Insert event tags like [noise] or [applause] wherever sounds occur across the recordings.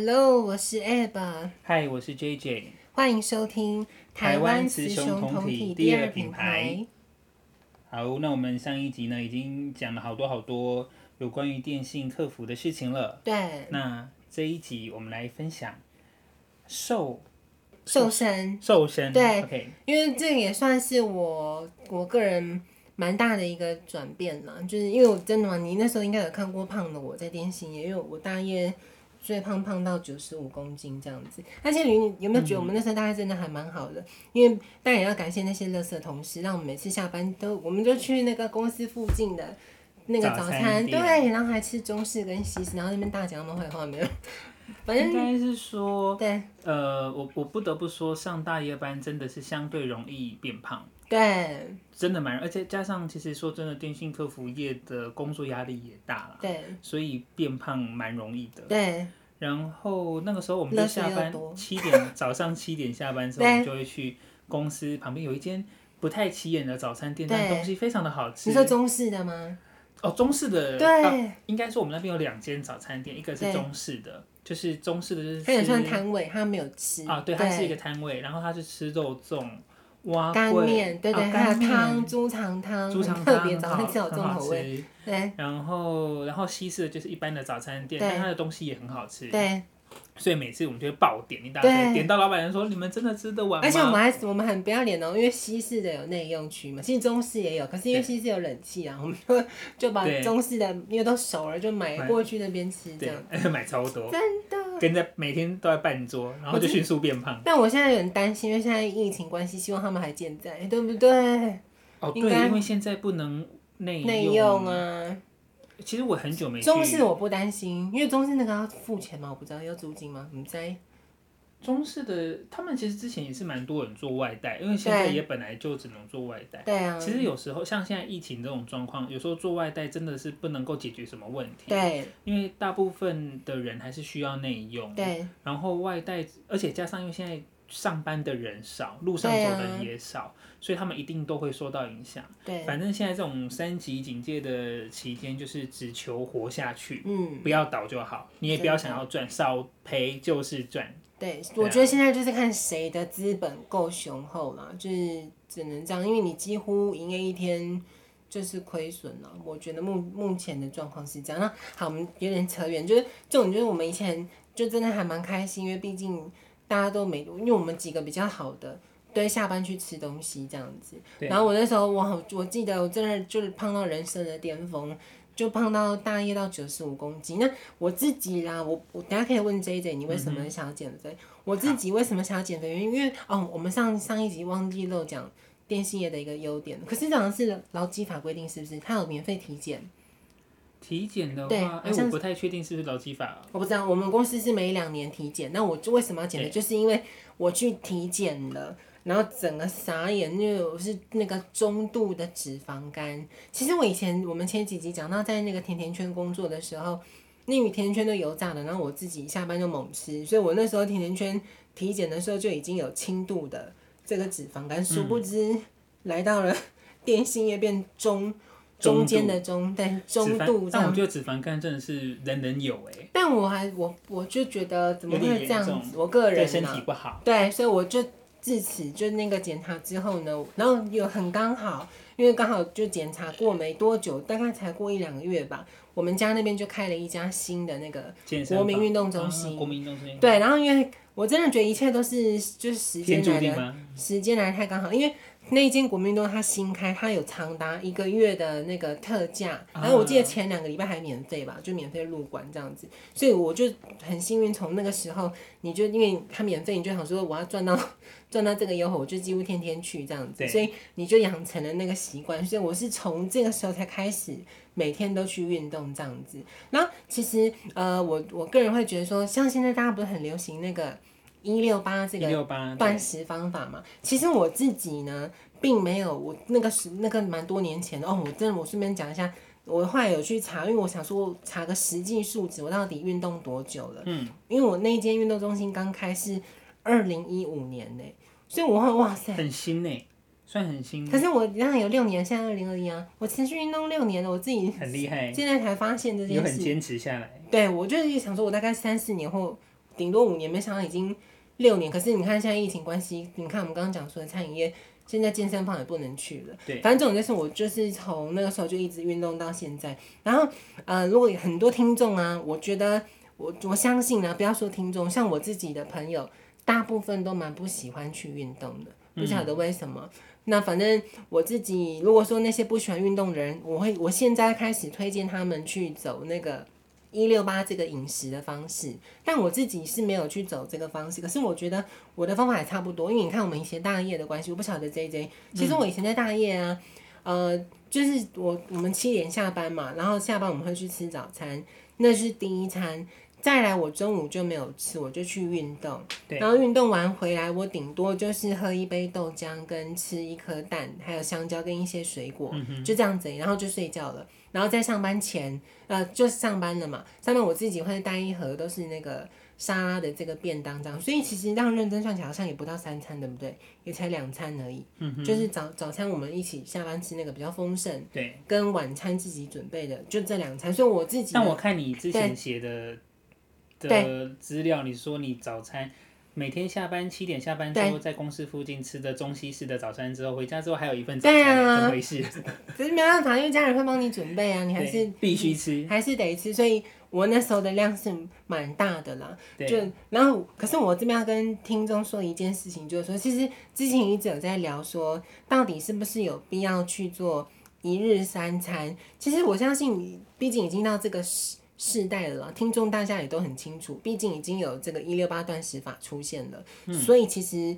Hello，我是 Ab。Hi，我是 JJ。欢迎收听台湾雌雄同体第二品牌。好，那我们上一集呢，已经讲了好多好多有关于电信客服的事情了。对。那这一集我们来分享瘦瘦身。瘦身。对。Okay. 因为这也算是我我个人蛮大的一个转变了，就是因为我真的嘛，你那时候应该有看过胖的我在电信业，因为我大约。最胖胖到九十五公斤这样子，而且你有没有觉得我们那时候大家真的还蛮好的？嗯、因为当然也要感谢那些乐色同事，让我们每次下班都，我们就去那个公司附近的那个早餐，早餐对，然后还吃中式跟西式，然后那边大讲他们坏话没有？反正应该是说，对，呃，我我不得不说，上大夜班真的是相对容易变胖，对，真的蛮，而且加上其实说真的，电信客服业的工作压力也大了，对，所以变胖蛮容易的，对。然后那个时候我们就下班七点，[laughs] 早上七点下班之后，我们就会去公司旁边有一间不太起眼的早餐店，但东西非常的好吃。你说中式的吗？哦，中式的。对、啊，应该说我们那边有两间早餐店，一个是中式的，就是中式的，就是它也算摊位，它没有吃。啊，对，它是一个摊位，然后它是吃肉粽。干面，对对，哦、还有汤，猪肠汤，猪肠特别早餐吃好重口味。对，然后然后西式的就是一般的早餐店，但它的东西也很好吃。对。所以每次我们就会爆点一大堆，点到老板娘说：“你们真的吃得完吗？”而且我们还我们很不要脸哦，因为西式的有内用区嘛，其实中式也有，可是因为西式有冷气啊，我们就就把中式的因为都熟了，就买过去那边吃这样。[laughs] 买超多，真的，跟在每天都在办桌，然后就迅速变胖。但我现在有点担心，因为现在疫情关系，希望他们还健在，对不对？哦，对，因为现在不能内内用啊。其实我很久没中式，我不担心，因为中式那个要付钱嘛？我不知道要租金吗？你在中式的，他们其实之前也是蛮多人做外带，因为现在也本来就只能做外带。对啊。其实有时候像现在疫情这种状况，有时候做外带真的是不能够解决什么问题。对。因为大部分的人还是需要内用。对。然后外带，而且加上因为现在。上班的人少，路上走的人也少，啊，所以他们一定都会受到影响。对，反正现在这种三级警戒的期间，就是只求活下去，嗯，不要倒就好。你也不要想要赚，少赔就是赚。对，我觉得现在就是看谁的资本够雄厚了，就是只能这样，因为你几乎营业一天就是亏损了。我觉得目目前的状况是这样。那好，我们有点扯远，就是这种，就是我们以前就真的还蛮开心，因为毕竟。大家都没，因为我们几个比较好的，对，下班去吃东西这样子。然后我那时候我好，我记得我真的就是胖到人生的巅峰，就胖到大约到九十五公斤。那我自己啦，我我等下可以问 JJ，你为什么想要减肥？嗯、我自己为什么想要减肥？因为哦，我们上上一集忘记漏讲电信业的一个优点，可是这好像是劳基法规定，是不是？它有免费体检。体检的话，哎、欸，我不太确定是不是劳基法、啊。我不知道，我们公司是每两年体检。那我就为什么要减肥、欸？就是因为我去体检了，然后整个傻眼，因为我是那个中度的脂肪肝。其实我以前我们前几集讲到，在那个甜甜圈工作的时候，那甜甜圈都油炸的，然后我自己下班就猛吃，所以我那时候甜甜圈体检的时候就已经有轻度的这个脂肪肝，殊不知来到了电信业变中。中间的中，对中度，但我觉得脂肪肝真的是人人有哎、欸。但我还我我就觉得怎么会这样子？我个人对身体不好。对，所以我就自此就那个检查之后呢，然后有很刚好，因为刚好就检查过没多久，大概才过一两个月吧，我们家那边就开了一家新的那个国民运动中心。国民运动中心。对，然后因为我真的觉得一切都是就是时间来的，时间来太刚好，因为。那一间国民东它新开，它有长达一个月的那个特价，然后我记得前两个礼拜还免费吧，就免费入馆这样子，所以我就很幸运，从那个时候你就因为它免费，你就想说我要赚到 [laughs] 赚到这个优惠，我就几乎天天去这样子，所以你就养成了那个习惯，所以我是从这个时候才开始每天都去运动这样子。然后其实呃，我我个人会觉得说，像现在大家不是很流行那个。一六八这个断食方法嘛，其实我自己呢，并没有我那个是那个蛮多年前的哦。我真的我顺便讲一下，我后来有去查，因为我想说查个实际数值，我到底运动多久了？嗯，因为我那间运动中心刚开是二零一五年呢，所以我会哇塞，很新呢，算很新。可是我原来有六年，现在二零二一啊，我持续运动六年了，我自己很厉害，现在才发现这件事，有很坚持下来。对，我就是想说，我大概三四年后。顶多五年，没想到已经六年。可是你看现在疫情关系，你看我们刚刚讲说的餐饮业，现在健身房也不能去了。对，反正这种就是我就是从那个时候就一直运动到现在。然后呃，如果有很多听众啊，我觉得我我相信呢、啊，不要说听众，像我自己的朋友，大部分都蛮不喜欢去运动的，不晓得为什么。嗯那反正我自己，如果说那些不喜欢运动的人，我会我现在开始推荐他们去走那个一六八这个饮食的方式，但我自己是没有去走这个方式。可是我觉得我的方法也差不多，因为你看我们以前大业的关系，我不晓得 JJ，其实我以前在大业啊，呃，就是我我们七点下班嘛，然后下班我们会去吃早餐，那是第一餐。再来，我中午就没有吃，我就去运动。然后运动完回来，我顶多就是喝一杯豆浆，跟吃一颗蛋，还有香蕉跟一些水果，嗯、就这样子，然后就睡觉了。然后在上班前，呃，就是上班了嘛。上班我自己会带一盒，都是那个沙拉的这个便当这样。所以其实让认真算起来，好像也不到三餐，对不对？也才两餐而已。嗯、就是早早餐我们一起下班吃那个比较丰盛，对，跟晚餐自己准备的就这两餐。所以我自己，但我看你之前写的。的资料，你说你早餐每天下班七点下班之后，在公司附近吃的中西式的早餐之后，回家之后还有一份早餐，对啊，怎么回事？[laughs] 可是没办法，因为家人会帮你准备啊，你还是必须吃，还是得吃。所以我那时候的量是蛮大的啦。就然后，可是我这边要跟听众说一件事情，就是说，其实之前一直有在聊说，到底是不是有必要去做一日三餐？其实我相信，毕竟已经到这个时。世代了啦，听众大家也都很清楚，毕竟已经有这个一六八断食法出现了，嗯，所以其实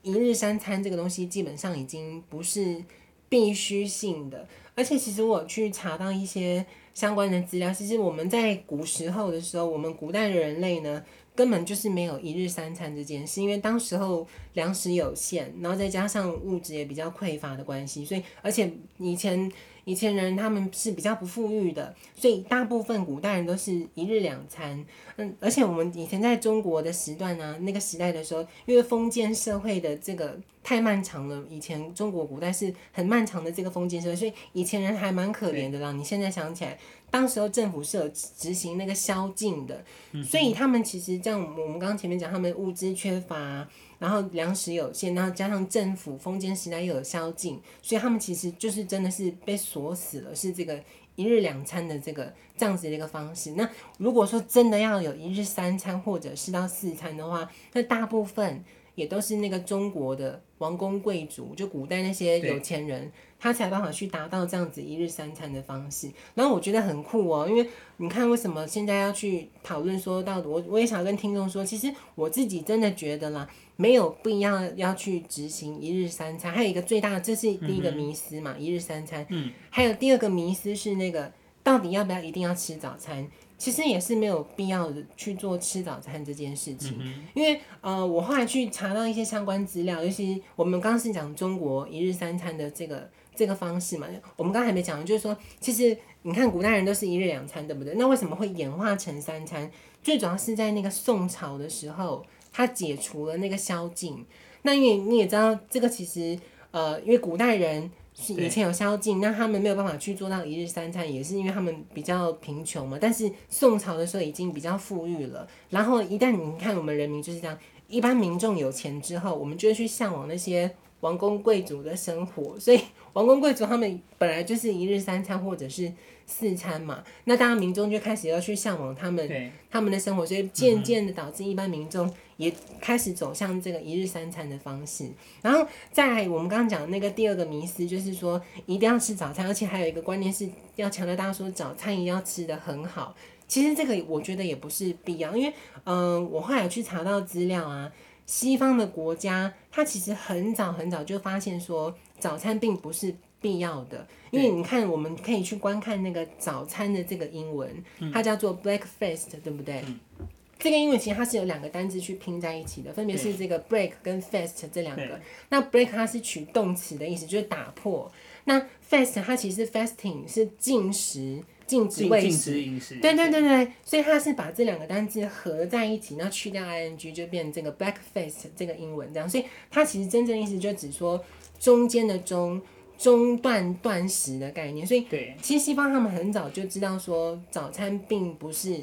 一日三餐这个东西基本上已经不是必须性的。而且其实我去查到一些相关的资料，其实我们在古时候的时候，我们古代的人类呢，根本就是没有一日三餐这件事，因为当时候粮食有限，然后再加上物质也比较匮乏的关系，所以而且以前。以前人他们是比较不富裕的，所以大部分古代人都是一日两餐。嗯，而且我们以前在中国的时段呢、啊，那个时代的时候，因为封建社会的这个太漫长了，以前中国古代是很漫长的这个封建社会，所以以前人还蛮可怜的啦。你现在想起来，当时候政府是有执行那个宵禁的，所以他们其实像，我们刚刚前面讲，他们物资缺乏。然后粮食有限，然后加上政府封建时代又有宵禁，所以他们其实就是真的是被锁死了，是这个一日两餐的这个这样子的一个方式。那如果说真的要有一日三餐或者是到四餐的话，那大部分也都是那个中国的王公贵族，就古代那些有钱人。他才有办法去达到这样子一日三餐的方式，然后我觉得很酷哦，因为你看为什么现在要去讨论说到我我也想跟听众说，其实我自己真的觉得啦，没有必要要去执行一日三餐。还有一个最大的，这是第一个迷思嘛，嗯、一日三餐。嗯。还有第二个迷思是那个到底要不要一定要吃早餐？其实也是没有必要的去做吃早餐这件事情，嗯、因为呃，我后来去查到一些相关资料，尤其我们刚刚是讲中国一日三餐的这个。这个方式嘛，我们刚才还没讲，就是说，其实你看古代人都是一日两餐，对不对？那为什么会演化成三餐？最主要是在那个宋朝的时候，他解除了那个宵禁。那因为你也知道，这个其实呃，因为古代人是以前有宵禁，那他们没有办法去做到一日三餐，也是因为他们比较贫穷嘛。但是宋朝的时候已经比较富裕了，然后一旦你看我们人民就是这样，一般民众有钱之后，我们就会去向往那些。王公贵族的生活，所以王公贵族他们本来就是一日三餐或者是四餐嘛，那当然民众就开始要去向往他们他们的生活，所以渐渐的导致一般民众也开始走向这个一日三餐的方式。然后再来，我们刚刚讲的那个第二个迷思，就是说一定要吃早餐，而且还有一个观念是要强调大家说早餐一定要吃的很好。其实这个我觉得也不是必要，因为嗯、呃，我后来有去查到资料啊。西方的国家，它其实很早很早就发现说，早餐并不是必要的。因为你看，我们可以去观看那个早餐的这个英文，它叫做 breakfast，对不对？这个英文其实它是有两个单字去拼在一起的，分别是这个 break 跟 fast 这两个。那 break 它是取动词的意思，就是打破。那 fast 它其实 fasting 是禁食。禁止喂食，对对对对，所以它是把这两个单字合在一起，然后去掉 ing 就变成这个 breakfast 这个英文这样，所以它其实真正意思就只说中间的中中断断食的概念。所以其实西方他们很早就知道说早餐并不是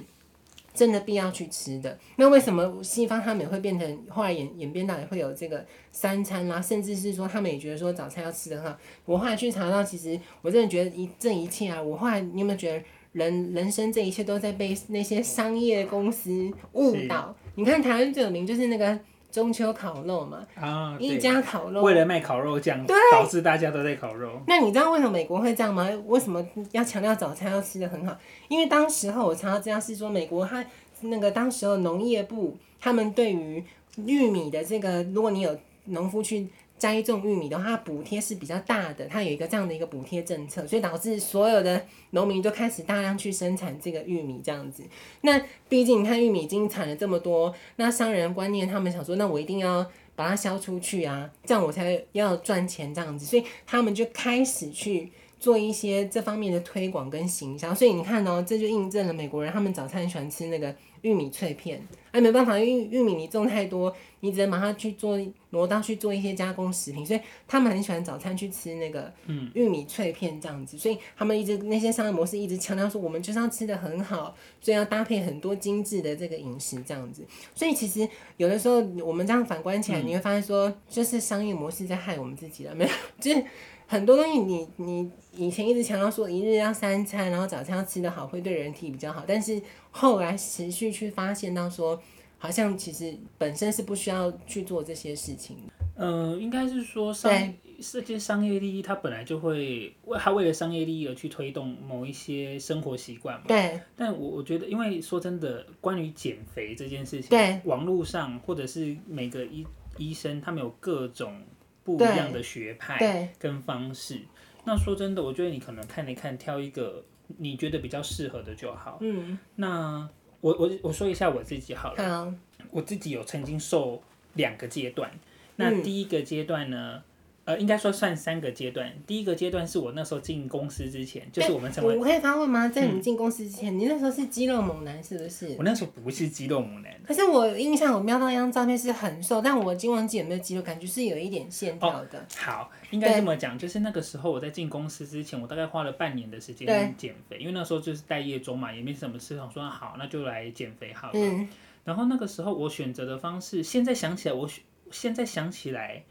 真的必要去吃的。那为什么西方他们也会变成后来演演变到也会有这个三餐啦，甚至是说他们也觉得说早餐要吃的很好。我后来去查到，其实我真的觉得一这一切啊，我后来你有没有觉得人 [laughs] 人生这一切都在被那些商业公司误导？你看台湾最有名就是那个。中秋烤肉嘛，啊，一家烤肉，为了卖烤肉酱，导致大家都在烤肉。那你知道为什么美国会这样吗？为什么要强调早餐要吃的很好？因为当时候我查到资料是说，美国它那个当时候农业部他们对于玉米的这个，如果你有农夫去。栽种玉米的话，补贴是比较大的，它有一个这样的一个补贴政策，所以导致所有的农民都开始大量去生产这个玉米这样子。那毕竟你看玉米已经产了这么多，那商人观念他们想说，那我一定要把它销出去啊，这样我才要赚钱这样子，所以他们就开始去做一些这方面的推广跟行销。所以你看哦，这就印证了美国人他们早餐喜欢吃那个。玉米脆片，哎，没办法，因为玉米你种太多，你只能马上去做挪到去做一些加工食品，所以他们很喜欢早餐去吃那个玉米脆片这样子，所以他们一直那些商业模式一直强调说，我们就是要吃的很好，所以要搭配很多精致的这个饮食这样子，所以其实有的时候我们这样反观起来，你会发现说，就是商业模式在害我们自己了，没有，[laughs] 就是。很多东西你，你你以前一直强调说一日要三餐，然后早餐要吃得好，会对人体比较好。但是后来持续去发现到说，好像其实本身是不需要去做这些事情。嗯、呃，应该是说商这些商业利益，它本来就会为它为了商业利益而去推动某一些生活习惯嘛。对。但我我觉得，因为说真的，关于减肥这件事情，对，网络上或者是每个医医生，他们有各种。不一样的学派跟方式，那说真的，我觉得你可能看一看，挑一个你觉得比较适合的就好。嗯，那我我我说一下我自己好了。好，我自己有曾经受两个阶段，那第一个阶段呢？嗯呃，应该说算三个阶段。第一个阶段是我那时候进公司之前，就是我们成为。我可以发问吗？在你进公司之前，嗯，你那时候是肌肉猛男是不是？我那时候不是肌肉猛男。可是我印象我瞄到一张照片是很瘦，但我今忘记有没有肌肉，感觉是有一点线条的。哦。好，应该这么讲，就是那个时候我在进公司之前，我大概花了半年的时间减肥，因为那时候就是待业中嘛，也没什么事，想说好那就来减肥好了。嗯。然后那个时候我选择的方式，现在想起来，我选现在想起来。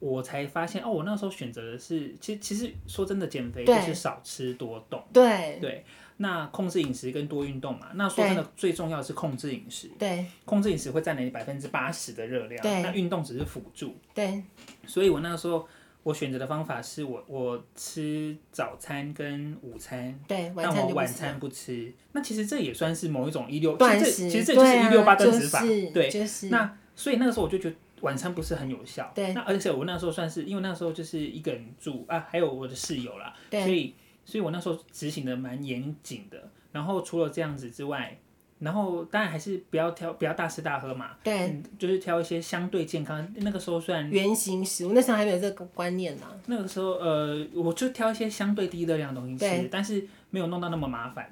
我才发现哦，我那时候选择的是，其实其实说真的，减肥就是少吃多动。对对，那控制饮食跟多运动嘛。那说真的，最重要的是控制饮食。对，控制饮食会占了你百分之八十的热量。那运动只是辅助。对，所以我那个时候我选择的方法是我我吃早餐跟午餐，对，但我晚餐不吃。那其实这也算是某一种一六，其实其实这就是一六八断食法。对，就是。那所以那个时候我就觉得。晚餐不是很有效，对。那而且我那时候算是，因为那时候就是一个人住啊，还有我的室友啦，对。所以，所以我那时候执行的蛮严谨的。然后除了这样子之外，然后当然还是不要挑，不要大吃大喝嘛，对。嗯，就是挑一些相对健康。那个时候算原型食物，那时候还没有这个观念呢。那个时候，呃，我就挑一些相对低热量的东西吃，但是没有弄到那么麻烦。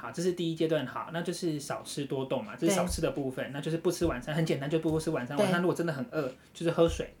好，这是第一阶段，好，那就是少吃多动嘛，这是少吃的部分，那就是不吃晚餐，很简单，就不吃晚餐。晚餐如果真的很饿，就是喝水。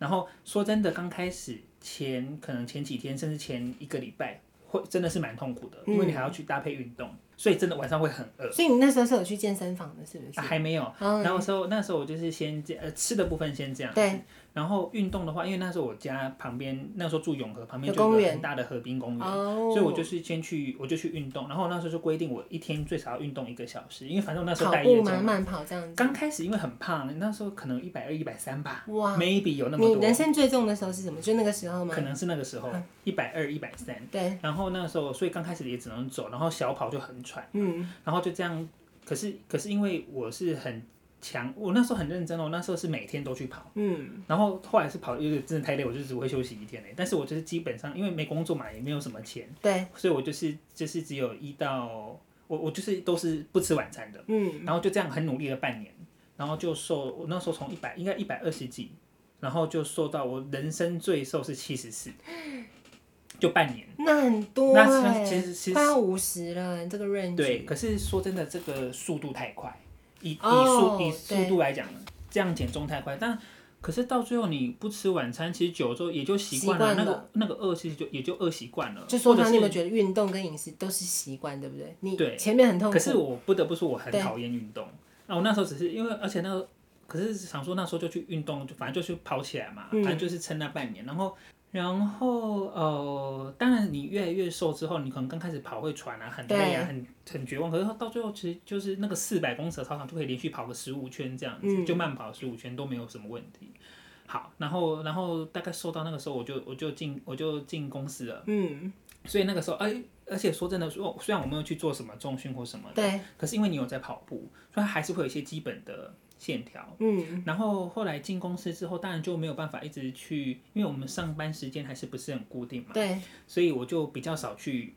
然后说真的，刚开始前可能前几天，甚至前一个礼拜，会真的是蛮痛苦的，因为你还要去搭配运动。嗯所以真的晚上会很饿，所以你那时候是有去健身房的，是不是？啊、还没有。Oh, 然后时候那时候我就是先这呃吃的部分先这样子。对。然后运动的话，因为那时候我家旁边那时候住永和旁边就有很大的河滨公园，所以我就是先去我就去运动。然后那时候就规定我一天最少要运动一个小时，因为反正我那时候带业慢慢跑这样子。刚开始因为很胖，那时候可能一百二一百三吧。哇。Maybe 有那么多。你人生最重的时候是什么？就那个时候吗？可能是那个时候，一百二一百三。对。然后那时候，所以刚开始也只能走，然后小跑就很喘。嗯。然后就这样，可是可是因为我是很强，我那时候很认真哦，我那时候是每天都去跑，嗯，然后后来是跑，因为真的太累，我就只会休息一天嘞。但是我就是基本上因为没工作嘛，也没有什么钱，对，所以我就是就是只有一到我我就是都是不吃晚餐的，嗯，然后就这样很努力了半年，然后就瘦，我那时候从一百应该一百二十几，然后就瘦到我人生最瘦是七十四。就半年，那很多哎、欸，其实其实快要五十了，这个 range。对，可是说真的，这个速度太快，以以速、oh, 以速度来讲，这样减重太快。但可是到最后你不吃晚餐，其实久了之后也就习惯了，那个那个饿其实就也就饿习惯了。就说他，你有没有觉得运动跟饮食都是习惯，对不对？你对前面很痛苦。可是我不得不说，我很讨厌运动。那我那时候只是因为，而且那个，可是想说那时候就去运动，就反正就去跑起来嘛，反正就是撑那半年，然后。然后呃，当然你越来越瘦之后，你可能刚开始跑会喘啊，很累啊，很很绝望。可是到最后，其实就是那个四百公尺的操场就可以连续跑个十五圈这样子，嗯、就慢跑十五圈都没有什么问题。好，然后然后大概瘦到那个时候，我就我就进我就进公司了。嗯，所以那个时候，哎，而且说真的，说虽然我没有去做什么重训或什么的，对，可是因为你有在跑步，所以还是会有一些基本的。线条，嗯，然后后来进公司之后，当然就没有办法一直去，因为我们上班时间还是不是很固定嘛，对，所以我就比较少去，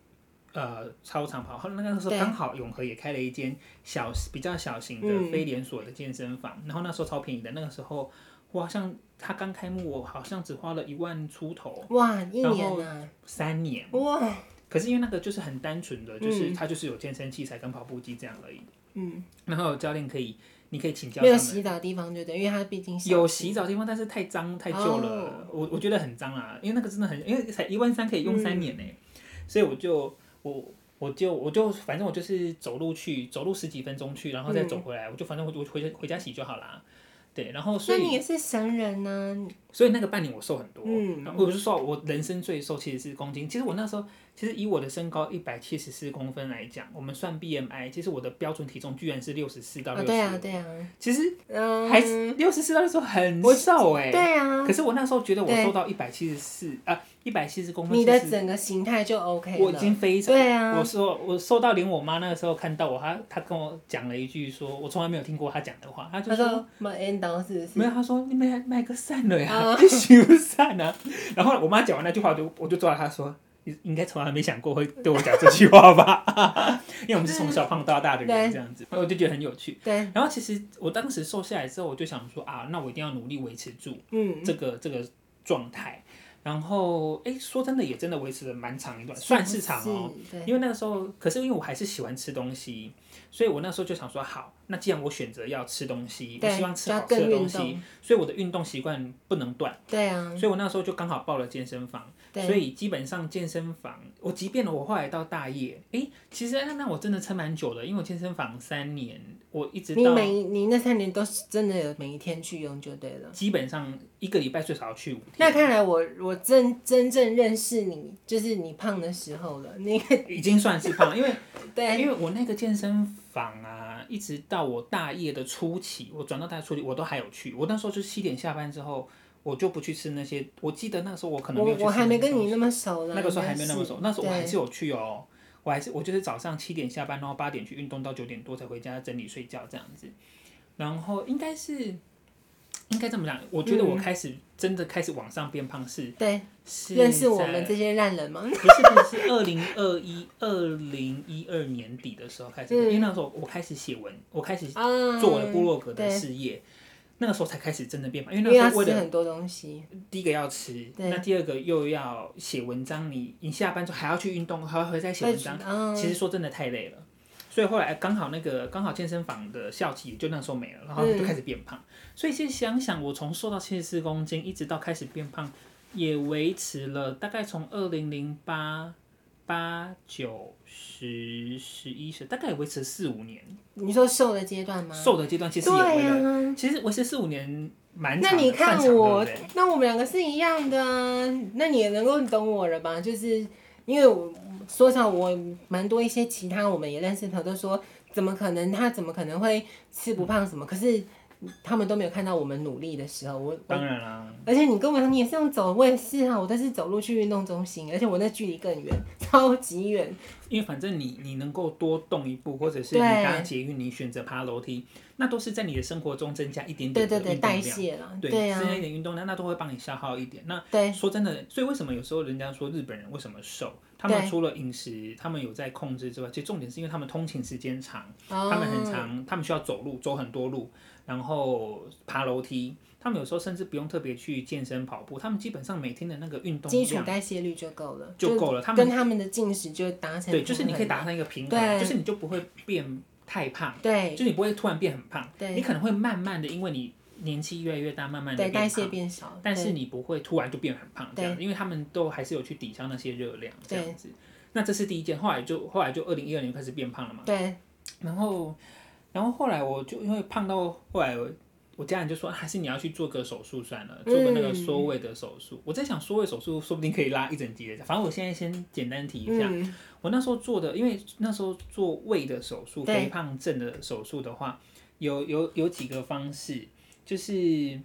呃，操场跑。后来那个时候刚好永和也开了一间小比较小型的非连锁的健身房，嗯、然后那时候超便宜的，那个时候我好像他刚开幕，我好像只花了一万出头，哇，一年啊，三年，哇，可是因为那个就是很单纯的，就是他就是有健身器材跟跑步机这样而已，嗯，然后教练可以。你可以请教。没有洗澡的地方，对不对？因为它毕竟有洗澡的地方，但是太脏太旧了，我我觉得很脏啊。因为那个真的很，因为才一万三可以用三年呢，所以我就我我就我就反正我就是走路去，走路十几分钟去，然后再走回来，我就反正我就回回家洗就好啦。对，然后所以那你也是神人呢。所以那个半年我瘦很多，嗯，我不是说我人生最瘦其实是公斤，其实我那时候。其实以我的身高一百七十四公分来讲，我们算 BMI，其实我的标准体重居然是六十四到六十五。对啊，对啊。其实，嗯，还是六十四到六十五很瘦哎。对啊。可是我那时候觉得我瘦到一百七十四啊，一百七十公分。你的整个形态就 OK 了。我已经非常。对啊。我说我瘦到连我妈那个时候看到我，她她跟我讲了一句说，我从来没有听过她讲的话，她就说买 N 刀是不是？没有，她说你买买个散了呀，你修散啊。[laughs] 然后我妈讲完那句话，我就我就抓着她说。你应该从来没想过会对我讲这句话吧？[laughs] 因为我们是从小胖到大的人，这样子，我就觉得很有趣。对。然后其实我当时瘦下来之后，我就想说啊，那我一定要努力维持住嗯这个、嗯、这个状态。然后，哎，说真的，也真的维持了蛮长一段，算是长哦。对。因为那个时候，可是因为我还是喜欢吃东西，所以我那时候就想说，好，那既然我选择要吃东西，我希望吃好吃的东西，所以我的运动习惯不能断。对啊。所以我那时候就刚好报了健身房。所以基本上健身房，我即便我后来到大业，哎、欸，其实那那我真的撑蛮久的，因为我健身房三年，我一直到你每你那三年都是真的有每一天去用就对了。基本上一个礼拜最少要去五天。那看来我我真真正认识你，就是你胖的时候了。那个 [laughs] 已经算是胖，因为 [laughs] 对，因为我那个健身房啊，一直到我大业的初期，我转到大业初期，我都还有去。我那时候就是七点下班之后。我就不去吃那些，我记得那时候我可能没有去吃。我还没跟你那么熟呢。那个时候还没那么熟，那时候我还是有去哦。我还是我就是早上七点下班，然后八点去运动到九点多才回家整理睡觉这样子。然后应该是应该这么讲，我觉得我开始真的开始往上变胖是。对。是认识我们这些烂人吗？[laughs] 不是不是，是二零二一二零一二年底的时候开始，因为那时候我开始写文，我开始做我的部落格的事业。那个时候才开始真的变胖，因为那时候为了吃很多东西，第一个要吃，那第二个又要写文章，你你下班之后还要去运动，还要回来写文章，嗯、其实说真的太累了。所以后来刚好那个刚好健身房的校期就那时候没了，然后就开始变胖。嗯、所以其实想想，我从瘦到七十四公斤，一直到开始变胖，也维持了大概从二零零八八九十十一十，大概也维持四五年。你说瘦的阶段吗？瘦的阶段其实也维了，啊、其实维持四五年蛮长。那你看我，对对那我们两个是一样的啊。那你也能够懂我了吧？就是因为我说实话，我蛮多一些其他我们也认识的都说，怎么可能？他怎么可能会吃不胖什么？可是。他们都没有看到我们努力的时候，我当然啦。而且你跟我说你也是用走，我也是啊，我都是走路去运动中心，而且我那距离更远，超级远。因为反正你你能够多动一步，或者是你搭捷运，你选择爬楼梯，那都是在你的生活中增加一点点的运动量，代谢了，对，增加一点运动量，那都会帮你消耗一点。那对说真的，所以为什么有时候人家说日本人为什么瘦？他们除了饮食，他们有在控制之外，其实重点是因为他们通勤时间长，他们很长，他们需要走路，走很多路。然后爬楼梯，他们有时候甚至不用特别去健身跑步，他们基本上每天的那个运动基础代谢率就够了，就够了。他们跟他们的进食就达成对，就是你可以达成一个平衡，就是你就不会变太胖，对，就是你不会突然变很胖，对，你可能会慢慢的，因为你年纪越来越大，慢慢的对代谢变少，但是你不会突然就变很胖这样，因为他们都还是有去抵消那些热量这样子。那这是第一件，后来就后来就二零一二年开始变胖了嘛。对。然后，然后后来我就因为胖到后来我，我家人就说，还是你要去做个手术算了，做个那个缩胃的手术。嗯、我在想缩胃手术说不定可以拉一整集的，反正我现在先简单提一下。嗯、我那时候做的，因为那时候做胃的手术，肥胖症的手术的话，有有有几个方式，就是，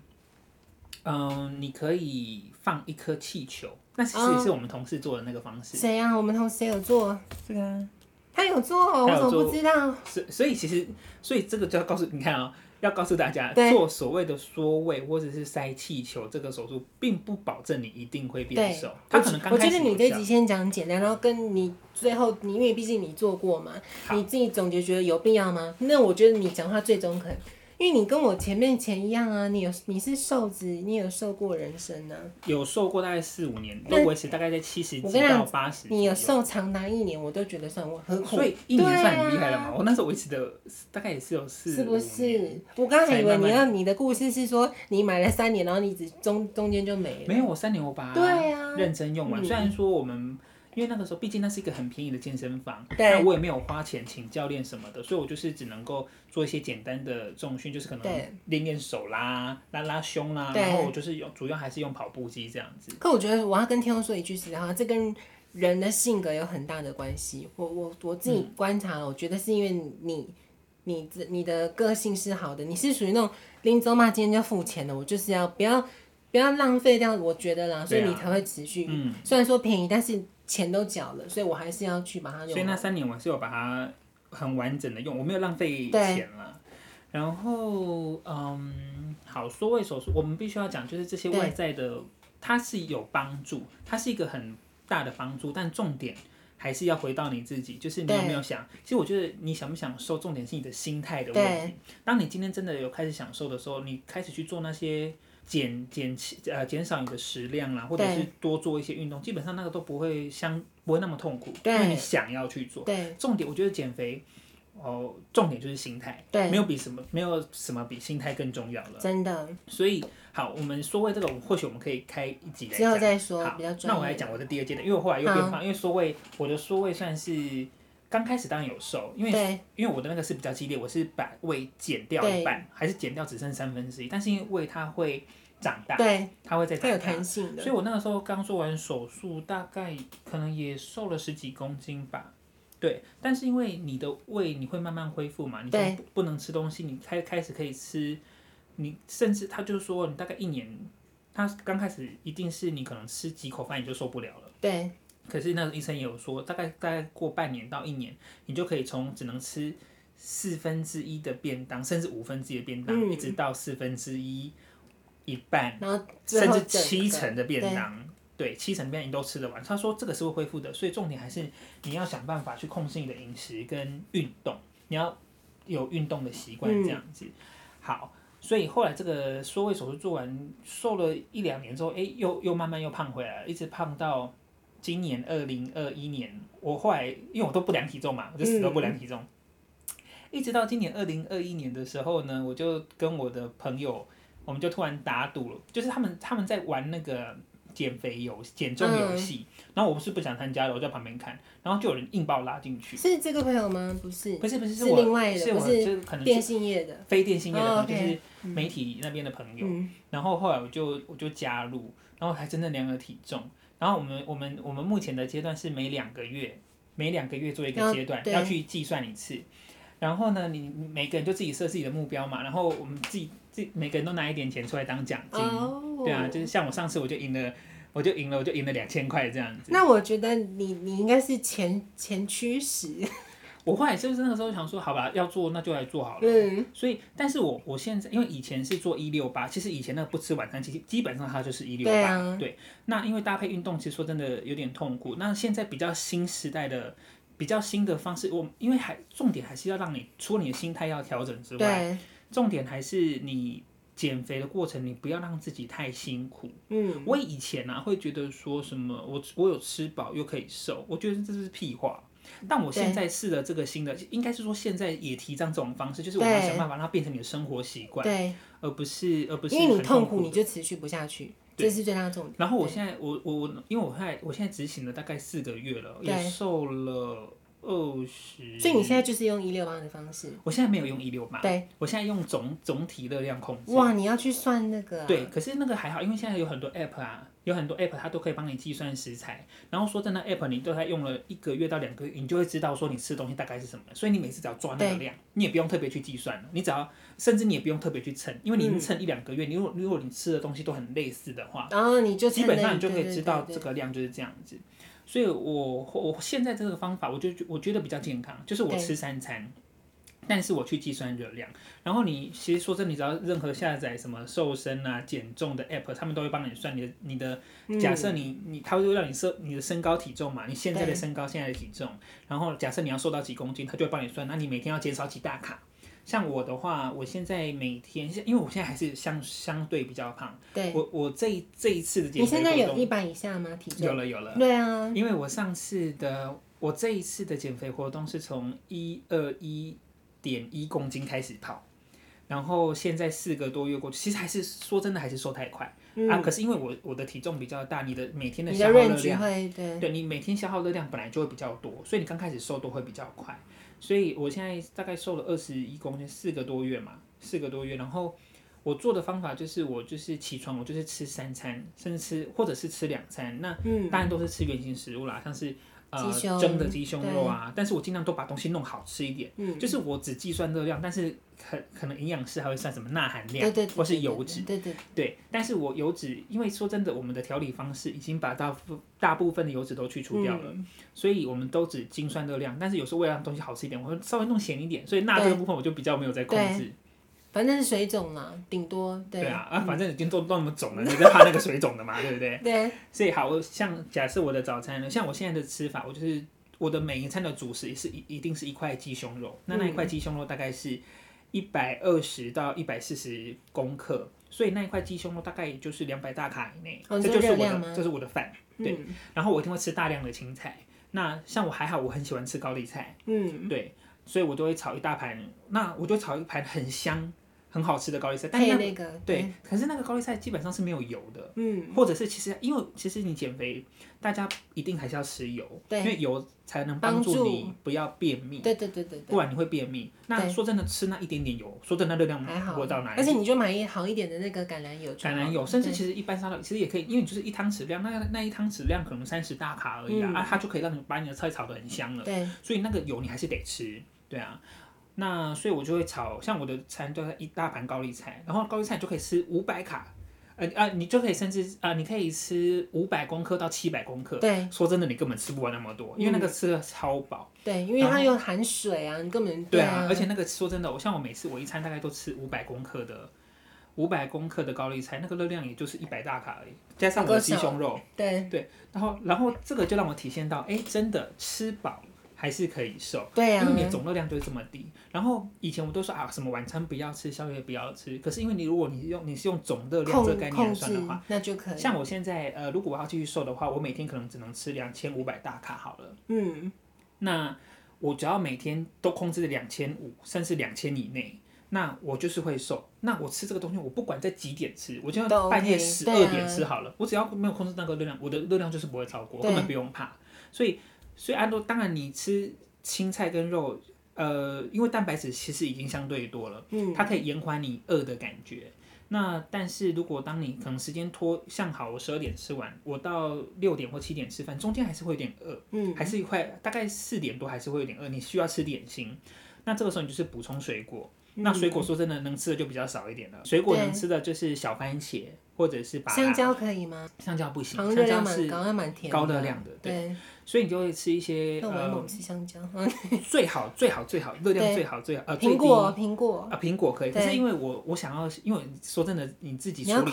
嗯，你可以放一颗气球，那其实也是我们同事做的那个方式。谁啊？我们同事有做这个。他有做，我怎么不知道？所所以其实，所以这个就要告诉你看啊、喔，要告诉大家，做所谓的缩胃或者是塞气球这个手术，并不保证你一定会变瘦。他可能刚开始，我觉得你这集先讲简单，然后跟你最后，你因为毕竟你做过嘛，你自己总结觉得有必要吗？那我觉得你讲话最中肯。因为你跟我前面前一样啊，你有你是瘦子，你有瘦过人生呢、啊？有瘦过大概四五年，都维持大概在七十几到八十。你有瘦长达一年，我都觉得算我很苦。所以一年算很厉害了嘛？啊、我那时候维持的大概也是有四。是不是？我刚才以为你要你的故事是说你买了三年，然后你只中中间就没了。没有，我三年我把它认真用完。啊、虽然说我们。因为那个时候，毕竟那是一个很便宜的健身房，对那我也没有花钱请教练什么的，所以我就是只能够做一些简单的重训，就是可能练练手啦、拉拉胸啦，然后我就是用主要还是用跑步机这样子。可我觉得我要跟天空说一句实话，这跟人的性格有很大的关系。我我我自己观察了，嗯、我觉得是因为你你你的个性是好的，你是属于那种拎走嘛，今天就付钱的，我就是要不要不要浪费掉，我觉得啦，所以你才会持续。嗯，虽然说便宜，但是。钱都缴了，所以我还是要去把它用。所以那三年我是有把它很完整的用，我没有浪费钱了。然后，嗯，好，缩胃手术我们必须要讲，就是这些外在的，它是有帮助，它是一个很大的帮助，但重点还是要回到你自己，就是你有没有想？其实我觉得你想不想瘦，重点是你的心态的问题。当你今天真的有开始享受的时候，你开始去做那些。减减轻呃减少你的食量啦，或者是多做一些运动，基本上那个都不会相不会那么痛苦，因为你想要去做。对重点我觉得减肥哦，重点就是心态，对没有比什么没有什么比心态更重要了。真的。所以好，我们缩胃这个，或许我们可以开一集来讲。之后再说。好，那我来讲我的第二阶段，因为我后来又变胖，因为缩胃，我的缩胃算是刚开始当然有瘦，因为因为我的那个是比较激烈，我是把胃减掉一半，还是减掉只剩三分之一，但是因为胃它会。长大，对，它会再长有弹性的。所以我那个时候刚做完手术，大概可能也瘦了十几公斤吧。对，但是因为你的胃你会慢慢恢复嘛，你对不能吃东西，你开开始可以吃，你甚至他就说你大概一年，他刚开始一定是你可能吃几口饭你就受不了了。对。可是那个医生也有说，大概大概过半年到一年，你就可以从只能吃四分之一的便当，甚至五分之一的便当，嗯、一直到四分之一。一半，然后甚至七成的便当，对，对，七成便当你都吃得完。他说这个是会恢复的，所以重点还是你要想办法去控制你的饮食跟运动，你要有运动的习惯这样子。嗯、好，所以后来这个缩胃手术做完，瘦了一两年之后，哎、欸，又又慢慢又胖回来了，一直胖到今年二零二一年。我后来因为我都不量体重嘛，我就死都不量体重，嗯、一直到今年二零二一年的时候呢，我就跟我的朋友。我们就突然打赌了，就是他们他们在玩那个减肥游减重游戏，嗯、然后我不是不想参加的，我在旁边看，然后就有人硬把我拉进去。是这个朋友吗？不是，不是不是是另外的，是我是可能电信业的，非电信业的朋友，哦 okay、就是媒体那边的朋友。嗯、然后后来我就我就加入，然后还真的量了体重。然后我们我们我们目前的阶段是每两个月每两个月做一个阶段，要去计算一次。然后呢，你每个人就自己设自己的目标嘛，然后我们自己。自每个人都拿一点钱出来当奖金，oh. 对啊，就是像我上次我就赢了，我就赢了，我就赢了两千块这样子。那我觉得你你应该是前前驱使。我后来就是那个时候想说，好吧，要做那就来做好了。嗯。所以，但是我我现在因为以前是做一六八，其实以前那个不吃晚餐，其实基本上它就是一六八。对。那因为搭配运动，其实说真的有点痛苦。那现在比较新时代的、比较新的方式，我因为还重点还是要让你，除了你的心态要调整之外。重点还是你减肥的过程，你不要让自己太辛苦。嗯，我以前啊会觉得说什么我我有吃饱又可以瘦，我觉得这是屁话。但我现在试了这个新的，应该是说现在也提倡这种方式，就是我们要想办法让它变成你的生活习惯，对，而不是而不是因为你痛苦你就持续不下去，这是最大的重点。然后我现在我我我因为我现在我现在执行了大概四个月了，也瘦了。二十，所以你现在就是用一六八的方式。我现在没有用一六八，对，我现在用总总体热量控制。哇，你要去算那个、啊？对，可是那个还好，因为现在有很多 app 啊，有很多 app 它都可以帮你计算食材。然后说真的，app 你都在用了一个月到两个月，你就会知道说你吃的东西大概是什么。所以你每次只要抓那个量，你也不用特别去计算了，你只要甚至你也不用特别去称，因为你称一两个月，你如果如果你吃的东西都很类似的话，然后你就基本上你就可以知道这个量就是这样子。所以我，我我现在这个方法，我就我觉得比较健康，就是我吃三餐，但是我去计算热量。然后你其实说真的，你只要任何下载什么瘦身啊、减重的 app，他们都会帮你算你的你的。假设你你，他会让你设你的身高体重嘛，你现在的身高、现在的体重，然后假设你要瘦到几公斤，他就会帮你算，那你每天要减少几大卡。像我的话，我现在每天，因为我现在还是相相对比较胖。对。我我这一这一次的减肥，你现在有一百以下吗？体重？有了有了。对啊。因为我上次的，我这一次的减肥活动是从一二一点一公斤开始跑，然后现在四个多月过去，其实还是说真的还是瘦太快、嗯、啊。可是因为我我的体重比较大，你的每天的消耗热量，对，对你每天消耗热量本来就会比较多，所以你刚开始瘦都会比较快。所以我现在大概瘦了二十一公斤，四个多月嘛，四个多月。然后我做的方法就是，我就是起床，我就是吃三餐，甚至吃或者是吃两餐。那当然都是吃原型食物啦，像是。呃，蒸的鸡胸肉啊，但是我尽量都把东西弄好吃一点。嗯，就是我只计算热量，但是可可能营养师还会算什么钠含量，对对，或是油脂，对对对。但是我油脂，因为说真的，我们的调理方式已经把大大部分的油脂都去除掉了，所以我们都只精算热量。但是有时候为了让东西好吃一点，我会稍微弄咸一点，所以钠这个部分我就比较没有在控制。反正是水肿嘛，顶多对。对啊，啊，反正已经都都那么肿了，你在怕那个水肿的嘛，[laughs] 对不对？对。所以好，我像假设我的早餐呢，像我现在的吃法，我就是我的每一餐的主食是一一定是一块鸡胸肉，那那一块鸡胸肉大概是一百二十到一百四十公克，所以那一块鸡胸肉大概也就是两百大卡以内，这就是我的，这是我的饭。对。然后我一定会吃大量的青菜，那像我还好，我很喜欢吃高丽菜，嗯，对，所以我都会炒一大盘，那我就炒一盘很香。很好吃的高丽菜，但是那，个对，可是那个高丽菜基本上是没有油的，嗯，或者是其实因为其实你减肥，大家一定还是要吃油，对，因为油才能帮助你不要便秘，对对对对，不然你会便秘。那说真的，吃那一点点油，说真的，热量还好。到哪里，而且你就买一好一点的那个橄榄油，橄榄油，甚至其实一般沙拉其实也可以，因为你就是一汤匙量，那那一汤匙量可能三十大卡而已啊，它就可以让你把你的菜炒得很香了，对，所以那个油你还是得吃，对啊。那所以，我就会炒，像我的餐就是一大盘高丽菜，然后高丽菜就可以吃五百卡，呃啊，你就可以甚至啊、呃，你可以吃五百公克到七百公克。对，说真的，你根本吃不完那么多，因为那个吃的超饱。对，因为它又含水啊，你根本对啊，而且那个说真的，我像我每次我一餐大概都吃五百公克的五百公克的高丽菜，那个热量也就是一百大卡而已，加上我的鸡胸肉。对对，然后然后这个就让我体现到，哎，真的吃饱。还是可以瘦，对啊，因为你的总热量就是这么低。然后以前我们都说啊，什么晚餐不要吃，宵夜不要吃。可是因为你如果你用你是用总热量这个概念来算的话，那就可以。像我现在呃，如果我要继续瘦的话，我每天可能只能吃两千五百大卡好了。嗯，那我只要每天都控制两千五，甚至两千以内，那我就是会瘦。那我吃这个东西，我不管在几点吃，我就要半夜十二点吃好了。啊、我只要没有控制那个热量，我的热量就是不会超过，根本不用怕。所以。所以按照当然你吃青菜跟肉，呃，因为蛋白质其实已经相对多了，嗯，它可以延缓你饿的感觉。那但是如果当你可能时间拖，像好我十二点吃完，我到六点或七点吃饭，中间还是会有点饿，嗯，还是一块大概四点多还是会有点饿，你需要吃点心。那这个时候你就是补充水果，嗯，那水果说真的能吃的就比较少一点了，水果能吃的就是小番茄。或者是把香蕉可以吗？香蕉不行，香蕉是高热量的，对，所以你就会吃一些。那我猛吃香蕉。[laughs] 最好最好最好热量最好最好呃苹果苹果啊苹果可以，可是因为我我想要，因为说真的你自己处理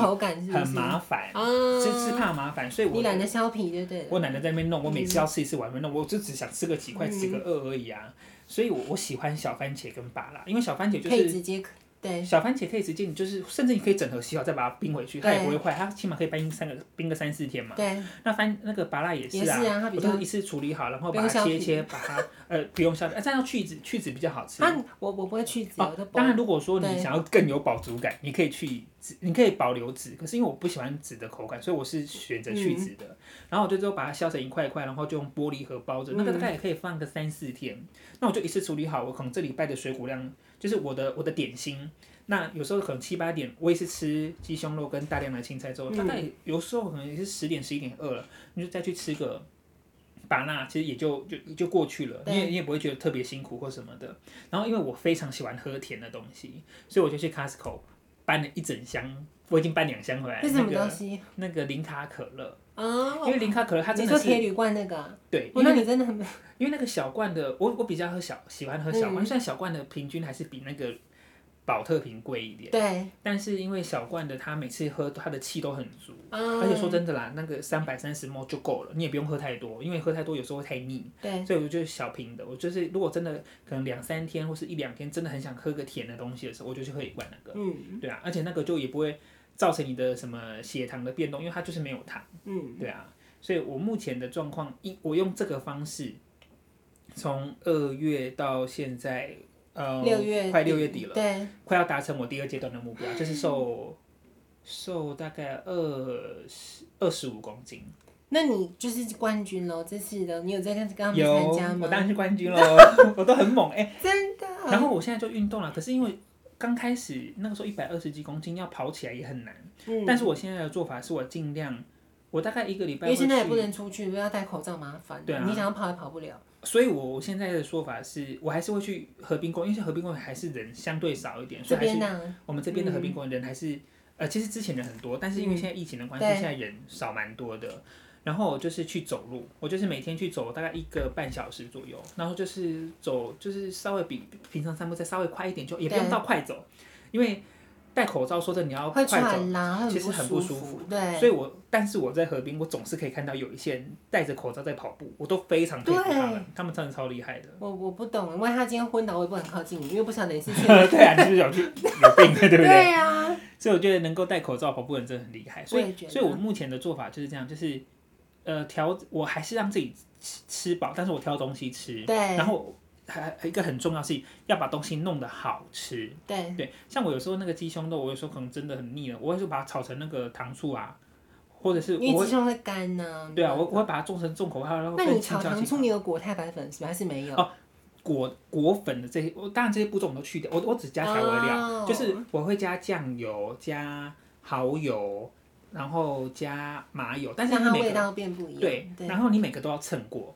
很麻烦啊，是是怕麻烦，所以我你懒得削皮对不对？我懒得在那边弄，我每次要吃一次晚饭弄，我就只想吃个几块，吃个二而已啊，所以我我喜欢小番茄跟芭拉，因为小番茄就是可以直接对，小番茄可以直接，你就是甚至你可以整盒洗好再把它冰回去，它也不会坏，它起码可以冰三个冰个三四天嘛。对。那番那个芭乐也是啊，是啊，我都一次处理好，然后把它切切，把它呃不用削皮，这样要去籽，去籽比较好吃。啊，我我不会去籽。哦，当然如果说你想要更有饱足感，你可以去籽，你可以保留籽，可是因为我不喜欢籽的口感，所以我是选择去籽的。然后我就之后把它削成一块一块，然后就用玻璃盒包着，那个大概也可以放个三四天。那我就一次处理好，我可能这礼拜的水果量就是我的我的点心。那有时候可能七八点，我也是吃鸡胸肉跟大量的青菜之后，大概有时候可能也是十点十一点饿了，你就再去吃个把那，其实也就就就过去了，你也你也不会觉得特别辛苦或什么的。然后因为我非常喜欢喝甜的东西，所以我就去 Costco 搬了一整箱，我已经搬两箱回来。是什么东西？那个零卡可乐。哦。因为零卡可乐它真的是。铁铝罐那个。对。那你真的很。因为那个小罐的，我我比较喝小，喜欢喝小罐，虽然小罐的平均还是比那个。宝特瓶贵一点，对，但是因为小罐的，它每次喝它的气都很足，嗯、而且说真的啦，那个三百三十 ml 就够了，你也不用喝太多，因为喝太多有时候会太腻，对，所以我就小瓶的，我就是如果真的可能两三天或是一两天，真的很想喝个甜的东西的时候，我就去喝一罐那个，嗯，对啊，而且那个就也不会造成你的什么血糖的变动，因为它就是没有糖，嗯，对啊，所以我目前的状况，一我用这个方式，从二月到现在。呃，六月快六月底了，对，快要达成我第二阶段的目标，就是瘦瘦大概二十二十五公斤。那你就是冠军喽，这次的你有在跟跟他们参加吗？有，我当然是冠军喽，[laughs] 我都很猛哎、欸，真的。然后我现在就运动了，可是因为刚开始那个时候一百二十几公斤要跑起来也很难，嗯，但是我现在的做法是我尽量，我大概一个礼拜，因为现在也不能出去，不要戴口罩麻烦，对啊，你想要跑也跑不了。所以，我现在的说法是，我还是会去河滨公园，因为河滨公园还是人相对少一点，所以还是我们这边的河滨公园人还是，嗯、呃，其实之前人很多，但是因为现在疫情的关系，嗯、现在人少蛮多的。然后我就是去走路，我就是每天去走大概一个半小时左右，然后就是走，就是稍微比平常散步再稍微快一点，就也不用到快走，因为。戴口罩，说的你要快走，其实很不舒服。对，所以我但是我在河边，我总是可以看到有一些人戴着口罩在跑步，我都非常佩服他们，他们真的超厉害的。我我不懂，因为他今天昏倒，我也不敢靠近你，因为不晓得你是谁。[laughs] 对啊，你是不是有去有病，对不对？对啊。所以我觉得能够戴口罩跑步的人真的很厉害。所以，所以我目前的做法就是这样，就是呃调，我还是让自己吃吃饱，但是我挑东西吃。对。然后。还一个很重要是要把东西弄得好吃。对对，像我有时候那个鸡胸肉，我有时候可能真的很腻了，我会说把它炒成那个糖醋啊，或者是因为鸡胸会干呢。对啊，我我会把它做成重口味，然后那你炒糖醋你有裹太白粉是吧？还是没有？哦，裹裹粉的这些，我当然这些步骤我都去掉，我我只加调味料，就是我会加酱油、加蚝油，然后加麻油，但是它味道变不一样。对，然后你每个都要蹭过。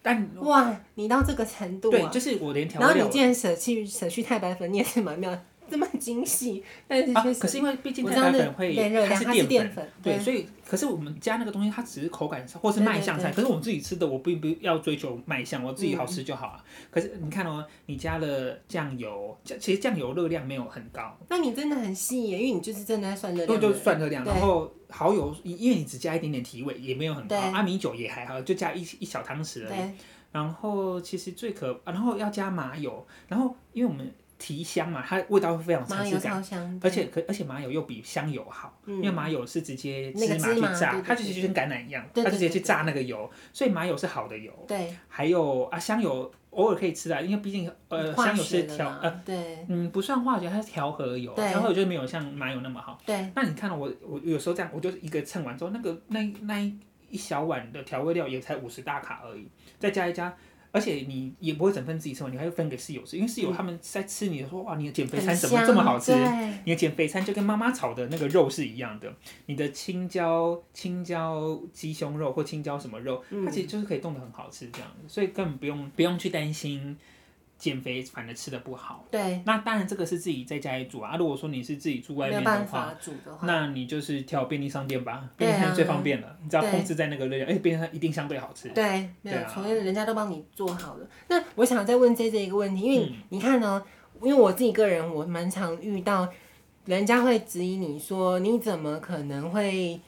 但哇，你到这个程度啊！对，就是我连调味料。然后你既然舍弃舍去太白粉，你也是蛮妙，这么精细。但是确实，啊，可是因为毕竟太白粉会它是淀粉，对，所以可是我们加那个东西，它只是口感上，或是卖相菜。可是我们自己吃的，我并不要追求卖相，我自己好吃就好了。可是你看哦，你加了酱油，其实酱油热量没有很高。那你真的很细耶，因为你就是真的在算热量。对，就算热量，然后。蚝油，因为你只加一点点提味，也没有很高。阿米酒也还好，就加一一小汤匙而已。然后其实最可，然后要加麻油，然后因为我们提香嘛，它味道会非常层次感，而且可而且麻油又比香油好，因为麻油是直接芝麻去炸，它就其实就跟橄榄一样，它就直接去炸那个油，所以麻油是好的油。对，还有啊香油。偶尔可以吃啊，因为毕竟呃香油是调呃对嗯不算化学，它是调和油，调和油就没有像麻油那么好。对。那你看我我有时候这样，我就是一个称完之后，那个那那一小碗的调味料也才五十大卡而已，再加一加。而且你也不会整份自己吃完，你还会分给室友吃，因为室友他们在吃你的时候，哇，你的减肥餐怎么这么好吃？你的减肥餐就跟妈妈炒的那个肉是一样的，你的青椒青椒鸡胸肉或青椒什么肉，它其实就是可以冻得很好吃这样，所以根本不用不用去担心。减肥反而吃的不好，对，那当然这个是自己在家里煮啊。如果说你是自己住外面的话，那你就是挑便利商店吧，便利商店最方便了，你只要控制在那个热量，哎，便利商店一定相对好吃。对，没有错，因为人家都帮你做好了。那我想再问 JJ 一个问题，因为你看呢，因为我自己个人，我蛮常遇到人家会质疑你说，你怎么可能会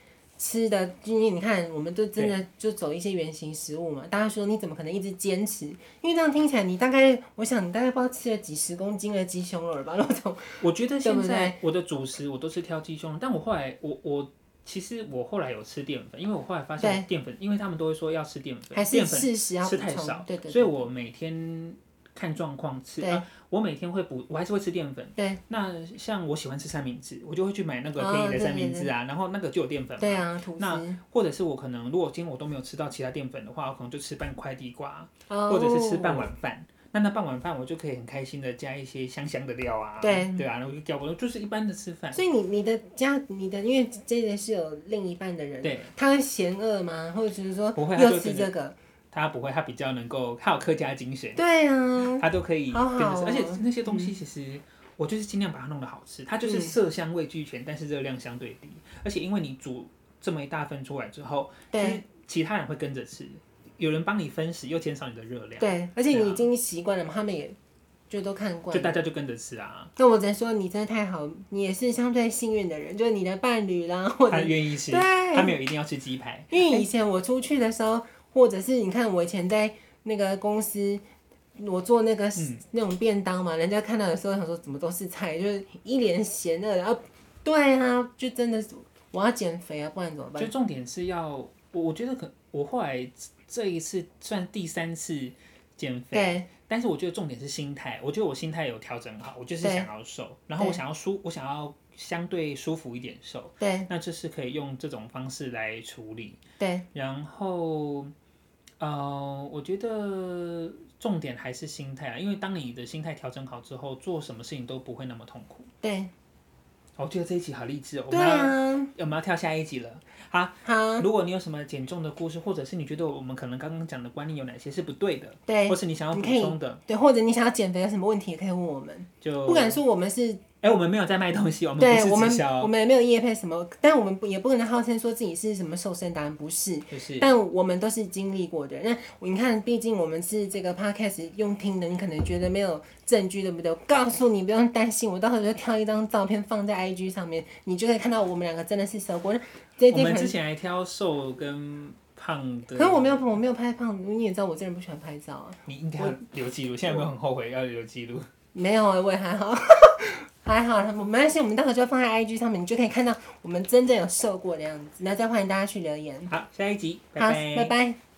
吃的，因为你看，我们都真的就走一些原型食物嘛。大家说你怎么可能一直坚持？因为这样听起来，你大概，我想你大概不知道吃了几十公斤的鸡胸肉吧？[laughs] 那种。我觉得现在我的主食我都是挑鸡胸肉，但我后来我我其实我后来有吃淀粉，因为我后来发现淀粉，因为他们都会说要吃淀粉，淀粉吃太少，对对对，所以我每天。看状况吃啊，我每天会补，我还是会吃淀粉。对，那像我喜欢吃三明治，我就会去买那个便宜的三明治啊，然后那个就有淀粉。对啊，那或者是我可能如果今天我都没有吃到其他淀粉的话，我可能就吃半块地瓜，或者是吃半碗饭。那那半碗饭我就可以很开心的加一些香香的料啊，对对啊，然后就掉我就是一般的吃饭。所以你你的家你的因为这个是有另一半的人，对，他会嫌饿吗？或者是说不会，又吃这个？他不会，他比较能够，他有客家精神。对啊，他都可以跟着吃，而且那些东西其实我就是尽量把它弄得好吃。它就是色香味俱全，但是热量相对低。而且因为你煮这么一大份出来之后，对，其他人会跟着吃，有人帮你分食，又减少你的热量。对，而且你已经习惯了嘛，他们也就都看惯，就大家就跟着吃啊。那我只能说你真的太好，你也是相对幸运的人，就是你的伴侣啦，或者他愿意吃，对，他没有一定要吃鸡排。因为以前我出去的时候。或者是你看我以前在那个公司，我做那个那种便当嘛，嗯、人家看到的时候想说怎么都是菜，就是一脸嫌的，然后对啊，就真的是我要减肥啊，不然怎么办？就重点是要，我我觉得可我后来这一次算第三次减肥，对，但是我觉得重点是心态，我觉得我心态有调整好，我就是想要瘦，然后我想要舒，我想要相对舒服一点瘦，对，那就是可以用这种方式来处理，对，然后。呃，我觉得重点还是心态啊，因为当你的心态调整好之后，做什么事情都不会那么痛苦。对，我觉得这一集好励志哦。对啊，我们要，我们要跳下一集了。好，好。如果你有什么减重的故事，或者是你觉得我们可能刚刚讲的观念有哪些是不对的，对，或是你想要补充的，对，或者你想要减肥有什么问题，也可以问我们。就不敢说我们是。哎、欸，我们没有在卖东西，我们不是直销。对，我们我们也没有业配什么，但我们不也不可能号称说自己是什么瘦身达人，不是。就是。但我们都是经历过的。那你看，毕竟我们是这个 podcast 用听的，你可能觉得没有证据，对不对？我告诉你，不用担心，我到时候就挑一张照片放在 IG 上面，你就可以看到我们两个真的是瘦过。我们之前还挑瘦跟胖的。可是我没有，我没有拍胖，你也知道我这人不喜欢拍照啊。你应该要留记录，现在有没有很后悔要留记录？没有啊，我也还好。还好，没关系，我们待会就放在 IG 上面，你就可以看到我们真正有瘦过的样子。那再欢迎大家去留言。好，下一集，拜拜。好，拜拜。